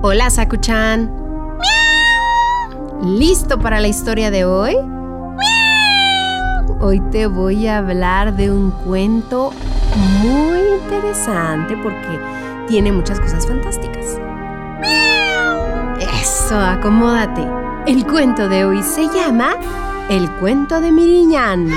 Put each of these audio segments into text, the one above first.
Hola, Sakuchan. ¿Listo para la historia de hoy? Hoy te voy a hablar de un cuento muy interesante porque tiene muchas cosas fantásticas. Eso, acomódate. El cuento de hoy se llama El cuento de Miriñán.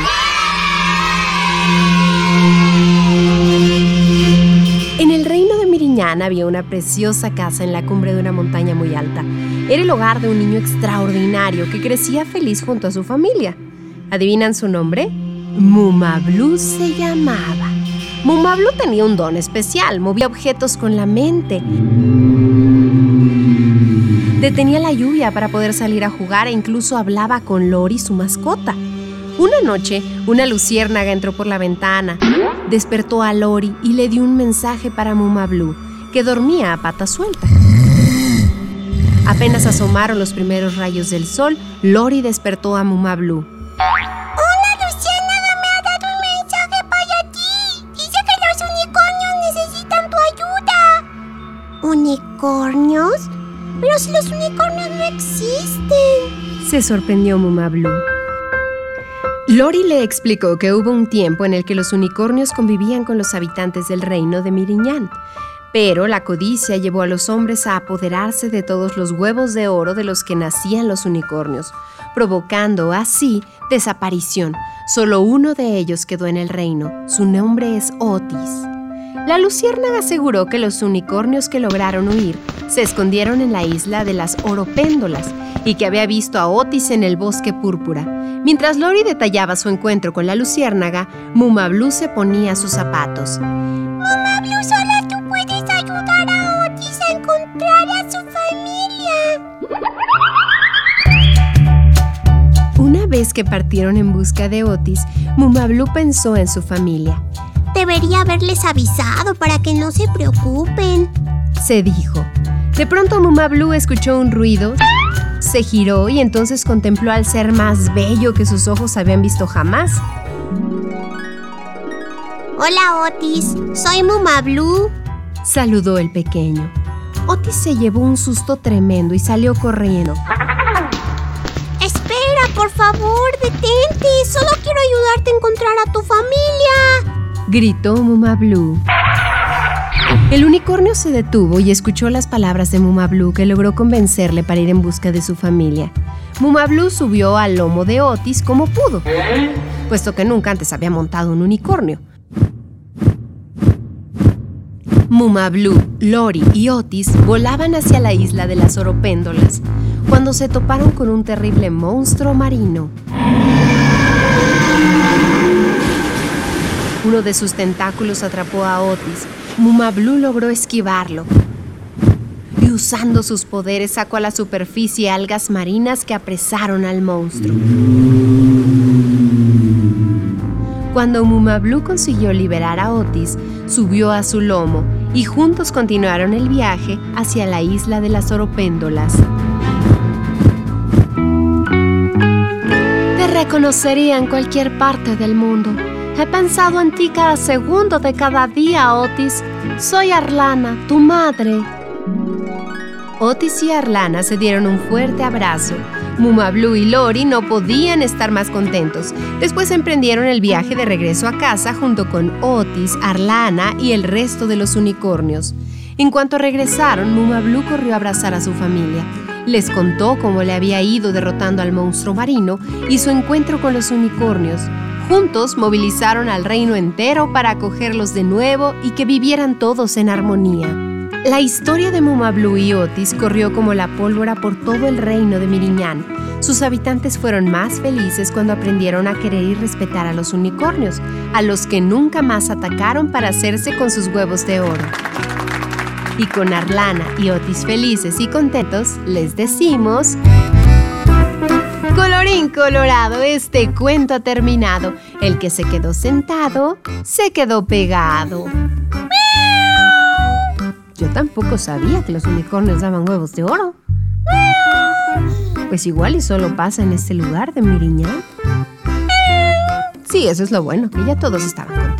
Había una preciosa casa en la cumbre de una montaña muy alta. Era el hogar de un niño extraordinario que crecía feliz junto a su familia. ¿Adivinan su nombre? Mumablu se llamaba. Mumablu tenía un don especial, movía objetos con la mente. Detenía la lluvia para poder salir a jugar e incluso hablaba con Lori, su mascota. Una noche, una luciérnaga entró por la ventana, despertó a Lori y le dio un mensaje para Mumablu, que dormía a pata suelta. Apenas asomaron los primeros rayos del sol, Lori despertó a Mumablu. ¡Hola, Luciérnaga! Me ha dado un mensaje para ti. Dice que los unicornios necesitan tu ayuda. ¿Unicornios? Pero si los unicornios no existen. Se sorprendió Mumablu. Lori le explicó que hubo un tiempo en el que los unicornios convivían con los habitantes del reino de Miriñán, pero la codicia llevó a los hombres a apoderarse de todos los huevos de oro de los que nacían los unicornios, provocando así desaparición. Solo uno de ellos quedó en el reino. Su nombre es Otis. La luciérnaga aseguró que los unicornios que lograron huir se escondieron en la isla de las oropéndolas y que había visto a Otis en el bosque púrpura. Mientras Lori detallaba su encuentro con la luciérnaga, Mumablu se ponía sus zapatos. Mumablu, solo vez que partieron en busca de Otis, Mumablu pensó en su familia. Debería haberles avisado para que no se preocupen, se dijo. De pronto Mumablu escuchó un ruido se giró y entonces contempló al ser más bello que sus ojos habían visto jamás. Hola Otis, soy Muma Blue. Saludó el pequeño. Otis se llevó un susto tremendo y salió corriendo. Por favor, detente. Solo quiero ayudarte a encontrar a tu familia. Gritó Muma Blue. El unicornio se detuvo y escuchó las palabras de Mumablu que logró convencerle para ir en busca de su familia. Mumablu subió al lomo de Otis como pudo, puesto que nunca antes había montado un unicornio. Mumablu, Lori y Otis volaban hacia la isla de las oropéndolas cuando se toparon con un terrible monstruo marino. Uno de sus tentáculos atrapó a Otis Mumablu logró esquivarlo y usando sus poderes sacó a la superficie algas marinas que apresaron al monstruo. Cuando Mumablu consiguió liberar a Otis, subió a su lomo y juntos continuaron el viaje hacia la isla de las oropéndolas. Reconocería en cualquier parte del mundo. He pensado en ti cada segundo de cada día, Otis. Soy Arlana, tu madre. Otis y Arlana se dieron un fuerte abrazo. Muma Blue y Lori no podían estar más contentos. Después emprendieron el viaje de regreso a casa junto con Otis, Arlana y el resto de los unicornios. En cuanto regresaron, Muma Blue corrió a abrazar a su familia. Les contó cómo le había ido derrotando al monstruo marino y su encuentro con los unicornios. Juntos movilizaron al reino entero para acogerlos de nuevo y que vivieran todos en armonía. La historia de Mumablu y Otis corrió como la pólvora por todo el reino de Miriñán. sus habitantes fueron más felices cuando aprendieron a querer y respetar a los unicornios, a los que nunca más atacaron para hacerse con sus huevos de oro. Y con Arlana y Otis felices y contentos, les decimos... Colorín colorado, este cuento ha terminado. El que se quedó sentado, se quedó pegado. Yo tampoco sabía que los unicornios daban huevos de oro. Pues igual y solo pasa en este lugar de Miriñán. Sí, eso es lo bueno, que ya todos estaban